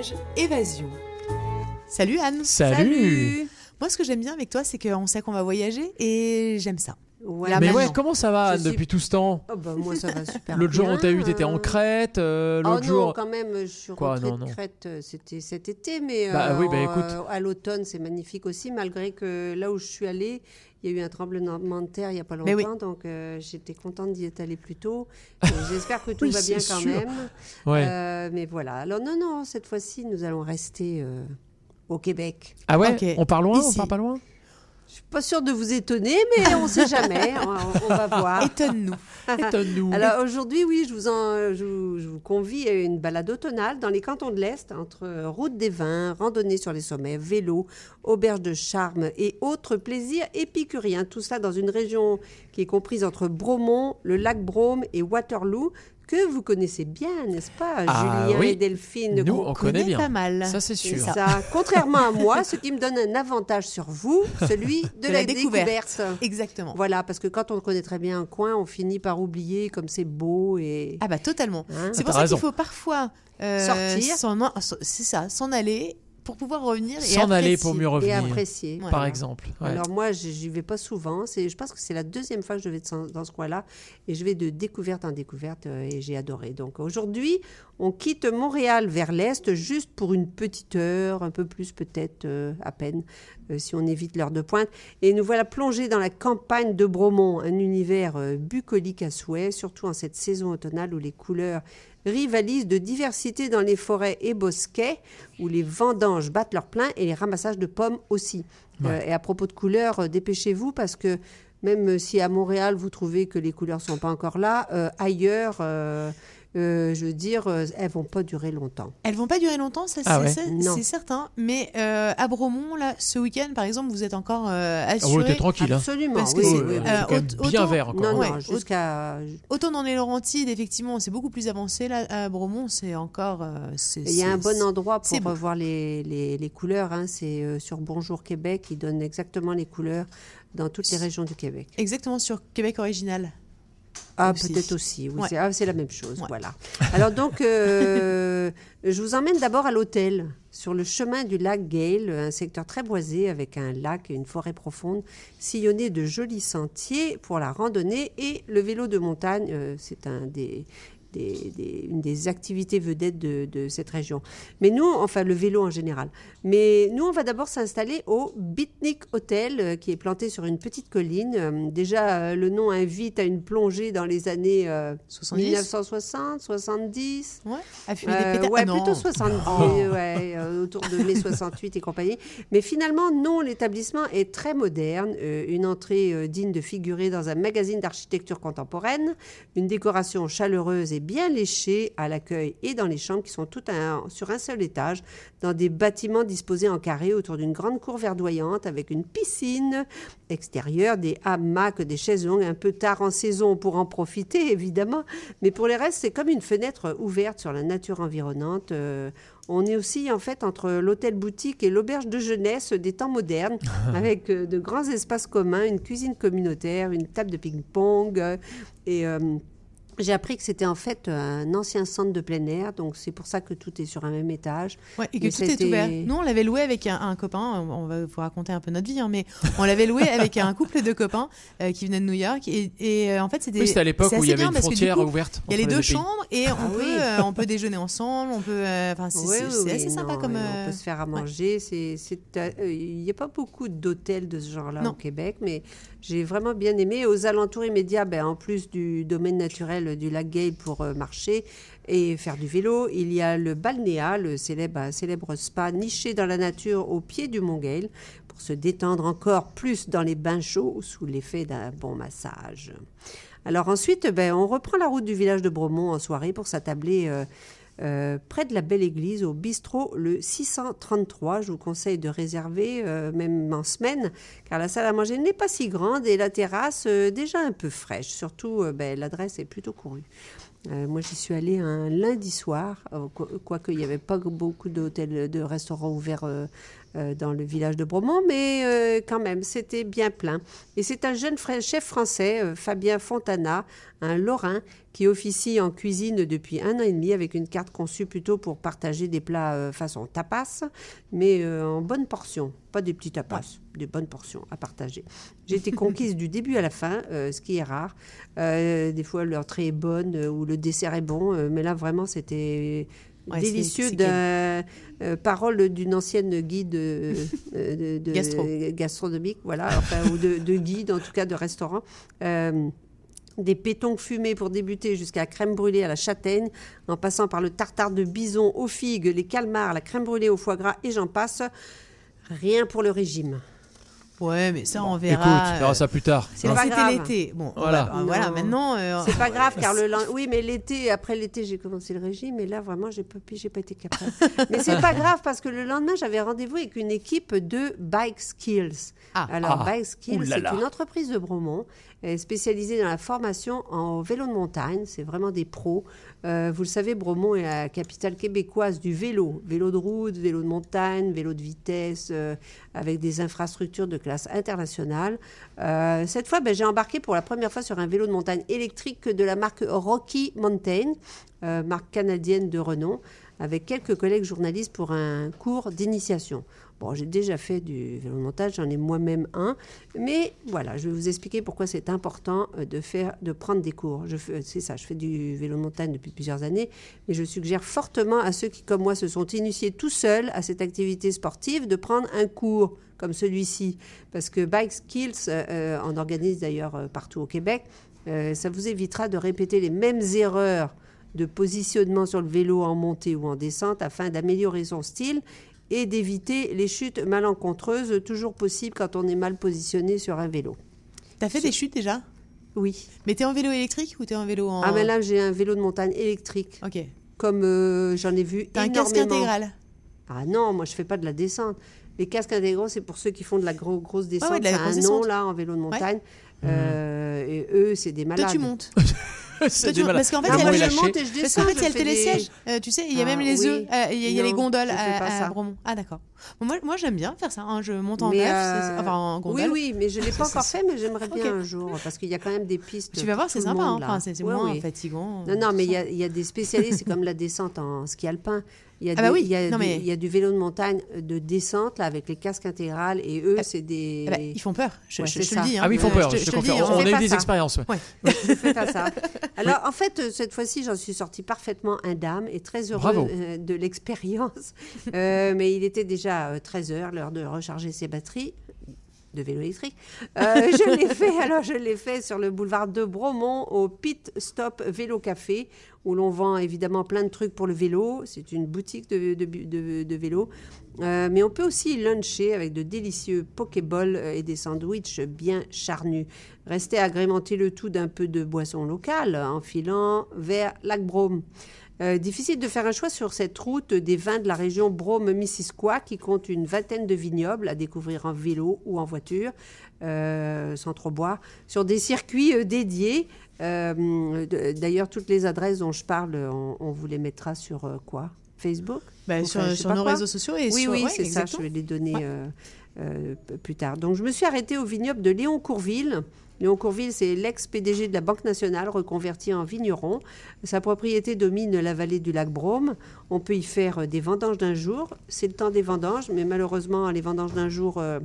Voyage, évasion. Salut Anne. Salut. Moi, ce que j'aime bien avec toi, c'est qu'on sait qu'on va voyager et j'aime ça. Ouais, Mais ouais, comment ça va Je Anne suis- depuis tout ce temps? Oh, bah, moi, ça va super L'autre jour, on t'a eu, bien, t'étais en euh. Crète. euh, Oh L'autre non, jour. quand même, je suis Quoi, rentrée non, de non. Crète, euh, c'était cet été, mais Bah euh, oui, bah écoute. euh, à l'automne, c'est magnifique aussi, malgré que là où je suis allée, il y a eu un tremblement de terre il n'y a pas longtemps, oui. donc euh, j'étais contente d'y être allée plus tôt. J'espère que tout Oui, va bien quand sûr. même. Ouais. Euh, mais voilà. Alors non, non, cette fois-ci, nous allons rester euh, au Québec. ah ouais? On part loin? Ici. On part pas loin? Je suis pas sûre de vous étonner, mais on ne sait jamais. on, on va voir. Étonne-nous. Étonne-nous. Alors aujourd'hui, oui, je vous, en, je, vous, je vous convie à une balade automnale dans les cantons de l'Est, entre route des vins, randonnée sur les sommets, vélo, auberge de charme et autres plaisirs épicuriens. Tout cela dans une région qui est comprise entre Bromont, le lac Brome et Waterloo, que vous connaissez bien, n'est-ce pas, Ah Julien oui. et Delphine Nous, on connaît bien. pas mal. Ça, c'est sûr. ça. Contrairement à moi, ce qui me donne un avantage sur vous, celui de, De la, la découverte. découverte. Exactement. Voilà, parce que quand on connaît très bien un coin, on finit par oublier comme c'est beau et. Ah bah totalement. Hein c'est pour ça qu'il faut parfois euh, Sortir. C'est ça, s'en aller pour pouvoir revenir et S'en aller apprécier. pour mieux et revenir. apprécier. Ouais. Par Voilà. exemple. ouais. Alors moi, je- j'y vais pas souvent. C'est, je pense que c'est la deuxième fois que je vais dans ce coin-là, et je vais de découverte en découverte, euh, et j'ai adoré. Donc aujourd'hui, on quitte Montréal vers l'est, juste pour une petite heure, un peu plus peut-être euh, à peine, euh, si on évite l'heure de pointe. Et nous voilà plongés dans la campagne de Bromont, un univers euh, bucolique à souhait, surtout en cette saison automnale où les couleurs rivalisent de diversité dans les forêts et bosquets, où les vendanges battent leur plein et les ramassages de pommes aussi. Ouais. Et à propos de couleurs, dépêchez-vous parce que même si à Montréal vous trouvez que les couleurs sont pas encore là, ailleurs, euh, je veux dire, euh, elles vont pas durer longtemps. Elles vont pas durer longtemps, ça Ah c'est ouais certain. Mais euh, à Bromont, là, ce week-end, par exemple, vous êtes encore euh, Ah assuré. t'es tranquille. Hein. Absolument, Parce que oui, euh, bien vert encore. Non, jusqu'à. Autant dans les Laurentides, effectivement, c'est beaucoup plus avancé. Là, à Bromont, c'est encore. Il y a un bon endroit pour revoir les, les, les couleurs. hein. C'est euh, sur Bonjour Québec. Ils donnent exactement les couleurs dans toutes les régions du Québec. Exactement sur Québec original. Ah, peut-être aussi. Oui, Ouais. c'est ah, c'est la même chose. Ouais. Voilà. Alors donc, euh, je vous emmène d'abord à l'hôtel, sur le chemin du lac Gale, un secteur très boisé avec un lac et une forêt profonde, sillonné de jolis sentiers pour la randonnée et le vélo de montagne. euh, c'est un des, des- des- une des activités vedettes de, de cette région. Mais nous, enfin le vélo en général. Mais nous, on va d'abord s'installer au Bitnik Hotel, euh, qui est planté sur une petite colline. Euh, déjà, euh, le nom invite à une plongée dans les années euh, 70 1960, 70. Ouais. À fumer Euh, des ouais, Ah plutôt 70, ouais, euh, autour de mai 68 et compagnie. Mais finalement, non, l'établissement est très moderne. une entrée digne de figurer dans un magazine d'architecture contemporaine, une décoration chaleureuse et bien léchée à l'accueil et dans les chambres qui sont toutes un- sur un seul étage, dans des bâtiments disposés en carré autour d'une grande cour verdoyante avec une piscine extérieure, des hamacs, des chaises longues, un peu tard en saison pour en profiter évidemment. Mais pour les restes, c'est comme une fenêtre ouverte sur la nature environnante. Euh, on est aussi en fait entre l'hôtel boutique et l'auberge de jeunesse des temps modernes, avec euh, de grands espaces communs, une cuisine communautaire, une table de ping-pong. euh, et euh, j'ai appris que c'était en fait un ancien centre de plein air, donc c'est pour ça que tout est sur un même étage. Ouais, et que Mais tout est ouvert. Nous, on l'avait loué avec un, un copain. On va vous raconter un peu notre vie, hein, mais on l'avait loué avec un couple de copains euh, qui venaient de New York. Et, et, euh, en fait, c'était. Oui, c'était à l'époque où il y avait une frontière coup, ouverte. Il y a les deux pays. chambres et on, Ah peut, euh, on peut déjeuner ensemble. On peut. Enfin, c'est Oui, c'est- oui, c'est oui, assez sympa non, comme. euh, On peut se faire à manger. Euh, il n'y a pas beaucoup d'hôtels de ce genre-là au Québec, mais j'ai vraiment bien aimé. Aux alentours immédiats, ben, en plus du domaine naturel du lac Gay pour euh, marcher et faire du vélo, il y a le Balnéa, le célèbre, célèbre spa niché dans la nature au pied du Mont Gale pour se détendre encore plus dans les bains chauds sous l'effet d'un bon massage. Alors ensuite, ben, on reprend la route du village de Bromont en soirée pour s'attabler euh, euh, près de la belle église au bistrot le 633. Je vous conseille de réserver euh, même en semaine car la salle à manger n'est pas si grande et la terrasse euh, déjà un peu fraîche. Surtout, ben, l'adresse est plutôt courue. Euh, moi, j'y suis allée un lundi soir, euh, quoi- quoique il n'y avait pas beaucoup d'hôtels, de restaurants ouverts euh, dans le village de Bromont, mais quand même, c'était bien plein. Et c'est un jeune chef français, Fabien Fontana, un Lorrain, qui officie en cuisine depuis un an et demi avec une carte conçue plutôt pour partager des plats façon tapas, mais en bonnes portions, pas des petits tapas, des bonnes portions à partager. J'ai été conquise du début à la fin, euh, ce qui est rare. Euh, des fois, l'entrée est bonne euh, ou le dessert est bon, mais là, vraiment, c'était Ouais, délicieux d'un parole d'une ancienne guide de, de- Gastro. gastronomique, voilà, enfin, ou de, de guide, en tout cas de restaurant. Des pétons fumés pour débuter jusqu'à la crème brûlée à la châtaigne, en passant par le tartare de bison aux figues, les calmars, la crème brûlée au foie gras et j'en passe. Rien pour le régime. Ouais, mais ça, on Écoute, verra. on verra ça plus tard. C'est pas grave. l'été. Bon, Voilà. voilà. maintenant. euh, C'est pas grave car le lend- oui mais l'été après l'été j'ai commencé le régime et là vraiment j'ai pas j'ai pas été capable. mais c'est pas grave parce que le lendemain j'avais rendez-vous avec une équipe de Bike Skills. Ah. Alors Ah. Bike Skills c'est une entreprise de Bromont spécialisée dans la formation en vélo de montagne. C'est vraiment des pros. Euh, vous le savez, Bromont est la capitale québécoise du vélo. Vélo de route, vélo de montagne, vélo de vitesse, euh, avec des infrastructures de classe internationale. Euh, cette fois, ben, j'ai embarqué pour la première fois sur un vélo de montagne électrique de la marque Rocky Mountain, marque canadienne de renom, avec quelques collègues journalistes pour un cours d'initiation. Bon, j'ai déjà fait du vélo de montagne, j'en ai moi-même un, mais voilà, je vais vous expliquer pourquoi c'est important euh, de faire, de prendre des cours. Fais, c'est ça, je fais du vélo montagne depuis plusieurs années, mais je suggère fortement à ceux qui, comme moi, se sont initiés tout seuls à cette activité sportive de prendre un cours comme celui-ci, parce que Bike Skills euh, euh, en organise d'ailleurs euh, partout au Québec. Euh, ça vous évitera de répéter les mêmes erreurs de positionnement sur le vélo en montée ou en descente afin d'améliorer son style et d'éviter les chutes malencontreuses, toujours possibles quand on est mal positionné sur un vélo. T'as fait des chutes déjà? Oui. Mais t'es en vélo électrique ou t'es en vélo en. Ah, mais là, j'ai un vélo de montagne électrique, Ok. comme euh, j'en ai vu T'as un casque énormément. intégral? Ah non, moi, je fais pas de la descente. Les casques intégraux, c'est pour ceux qui font de la gros, grosse descente. ouais, de la Ça a grosse un nom, là, en vélo de montagne. Euh, et eux, c'est des malades. Toi, tu montes. C'est montes. malades. Parce qu'en fait, il y a le- monte et je Parce descends. qu'en fait, il y a le télésiège. Euh, tu sais, il y a Ah, même les oui. œufs. euh, Il y a, les gondoles à, pas à ça. Bromont. Ah, d'accord. Moi, moi j'aime bien faire ça. hein. Je monte en neuf, euh, enfin en Oui, gondole. oui, mais je ne l'ai pas encore fait, mais j'aimerais bien un jour, parce qu'il y a quand même des pistes. Tu vas voir, c'est sympa. hein. Enfin, c'est moins oui. fatigant. Non, non, mais il y a, il y a des spécialistes, c'est comme la descente en ski alpin. Il y a, Ah bah des- oui, il y, a non, du- mais- il y a du vélo de montagne euh, de descente, là, avec les casques intégrales, et eux, Ah, c'est des... Ah bah, ils font peur. Je, Ouais, je- je te le dis. hein. Ah oui, ils font peur, je te- je, je te dis. On a eu des ça. expériences. ouais. Je fais pas ça. Alors, en fait, euh, cette fois-ci, j'en suis sortie parfaitement indemne et très heureuse euh, de l'expérience. Euh, mais il était déjà 13 heures, l'heure de recharger ses batteries de vélo électrique. Euh, je l'ai fait, alors je l'ai fait sur le boulevard de Bromont au Pit Stop Vélo Café, où l'on vend évidemment plein de trucs pour le vélo. C'est une boutique de, vélo. Euh, mais on peut aussi luncher avec de délicieux pokéballs et des sandwichs bien charnus. Restez agrémenter le tout d'un peu de boisson locale en filant vers Lac Brome. Euh, difficile de faire un choix sur cette route des vins de la région Brome-Missisquoi qui compte une vingtaine de vignobles à découvrir en vélo ou en voiture, euh, sans trop boire, sur des circuits euh, dédiés. Euh, D'ailleurs, toutes les adresses dont je parle, on, on vous les mettra sur quoi? Facebook? Enfin, sur nos quoi. réseaux sociaux et oui, sur- oui, c'est ça. Je vais les donner Ouais. plus tard. Donc, je me suis arrêtée au vignoble de Léon Courville. Léon Courville, c'est l'ex-PDG de la Banque nationale, reconverti en vigneron. Sa propriété domine la vallée du lac Brome. On peut y faire euh, des vendanges d'un jour. C'est le temps des vendanges, mais malheureusement, les vendanges d'un jour. euh,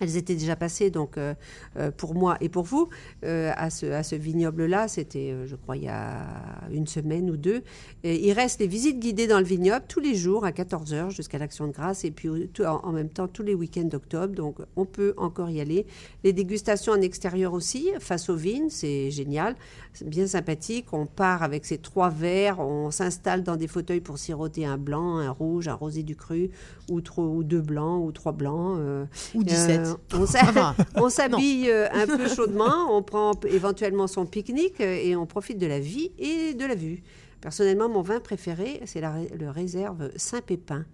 elles étaient déjà passées, donc euh, euh, pour moi et pour vous, euh, à ce, à ce vignoble-là, c'était, je crois, il y a une semaine ou deux. Et il reste les visites guidées dans le vignoble tous les jours à 14h jusqu'à l'Action de grâce, et puis tout- en, en même temps tous les week-ends d'octobre, donc on peut encore y aller. Les dégustations en extérieur aussi, face aux vignes, c'est génial, c'est bien sympathique. On part avec ces trois verres, on s'installe dans des fauteuils pour siroter un blanc, un rouge, un rosé du cru, ou, trop, ou deux blancs, ou trois blancs. euh, Ou 17. Euh, on s'a- Enfin, on s'habille euh, un peu chaudement, on prend éventuellement son pique-nique euh, et on profite de la vie et de la vue. Personnellement, mon vin préféré, c'est le réserve Saint-Pépin,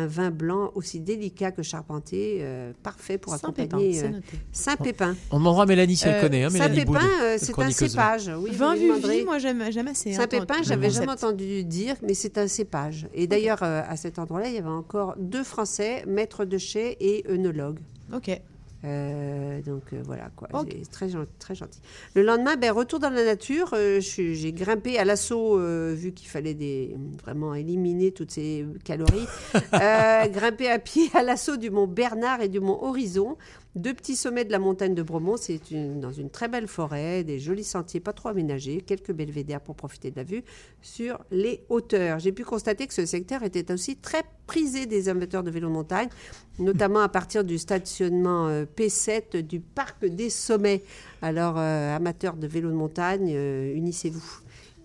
un vin blanc aussi délicat que charpenté, euh, parfait pour accompagner euh. Saint-Pépin. On demandera à Mélanie si elle Euh, connaît. Hein, Mélanie Boud, Saint-Pépin, euh, c'est un cépage. Oui, Vin. Vivi, moi j'aime j'aime assez. Saint-Pépin, j'avais jamais entendu dire, mais c'est un cépage. Et d'ailleurs, euh, à cet endroit-là, il y avait encore deux Français, maîtres de chais et œnologues. Ok. Euh, donc euh, voilà quoi, très, gen- très gentil. Le lendemain, ben, retour dans la nature, euh, j'ai grimpé à l'assaut, vu qu'il fallait des, vraiment éliminer toutes ces calories, grimpé à pied à l'assaut du mont Bernard et du mont Horizon, deux petits sommets de la montagne de Bromont. C'est dans une très belle forêt, des jolis sentiers pas trop aménagés, quelques belvédères pour profiter de la vue sur les hauteurs. J'ai pu constater que ce secteur était aussi très prisé des amateurs de vélo de montagne, notamment à partir du stationnement euh, P7 du parc des sommets. Alors, euh, amateurs de vélo de montagne, euh, unissez-vous.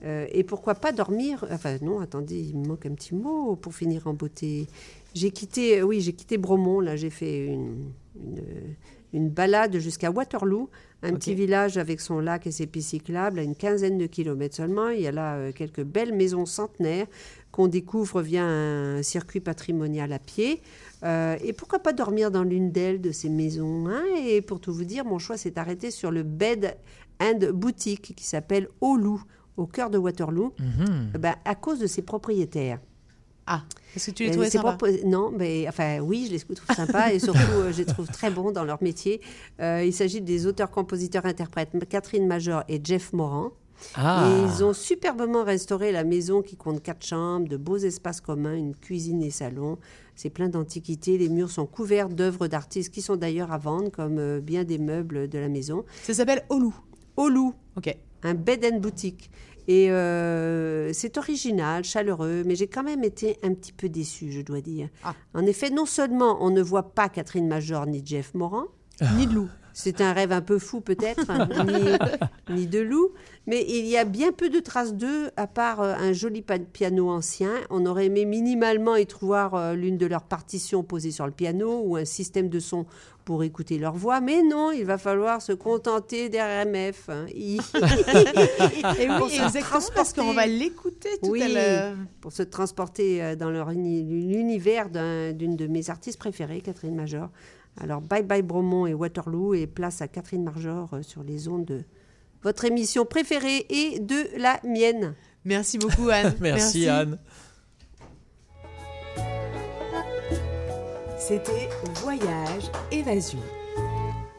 Et pourquoi pas dormir? Enfin non, attendez, il me manque un petit mot pour finir en beauté. J'ai quitté, oui, j'ai quitté Bromont. Là, j'ai fait une, une, une balade jusqu'à Waterloo, un petit village avec son lac et ses pistes cyclables, à une quinzaine de kilomètres seulement. Il y a là euh, quelques belles maisons centenaires qu'on découvre via un circuit patrimonial à pied. Euh, et pourquoi pas dormir dans l'une d'elles de ces maisons hein? Et pour tout vous dire, mon choix s'est arrêté sur le Bed and Boutique qui s'appelle Au Loup, au cœur de Waterloo, Mhm. ben, à cause de ses propriétaires. Ah, est-ce que tu les Euh, trouvais sympas Non, mais enfin oui, je les trouve sympas et surtout euh, je les trouve très bons dans leur métier. Euh, il s'agit des auteurs, compositeurs, interprètes Catherine Major et Jeff Moran. Ah. Et ils ont superbement restauré la maison qui compte quatre chambres, de beaux espaces communs, une cuisine et salon. C'est plein d'antiquités. Les murs sont couverts d'œuvres d'artistes qui sont d'ailleurs à vendre, comme euh, bien des meubles de la maison. Ça s'appelle Olou. Au loup, Ok. un bed and boutique. Et euh, c'est original, chaleureux, mais j'ai quand même été un petit peu déçue, je dois dire. Ah. En effet, non seulement on ne voit pas Catherine Major ni Jeff Moran, Ni de loup. c'est un rêve un peu fou peut-être, hein, ni, ni de loup, mais il y a bien peu de traces d'eux, à part euh, un joli piano ancien. On aurait aimé minimalement y trouver euh, l'une de leurs partitions posées sur le piano ou un système de son pour écouter leur voix, mais non, il va falloir se contenter des RMF. hein. Et Pour oui, se exactement, parce qu'on va l'écouter tout Oui. à l'heure. pour se transporter euh, dans l'univers d'un- d'une de mes artistes préférées, Catherine Major. Alors, bye bye Bromont et Waterloo, et place à Catherine Major euh, sur les ondes de votre émission préférée et de la mienne. Merci beaucoup, Anne. Merci, Anne. C'était Voyage Évasion.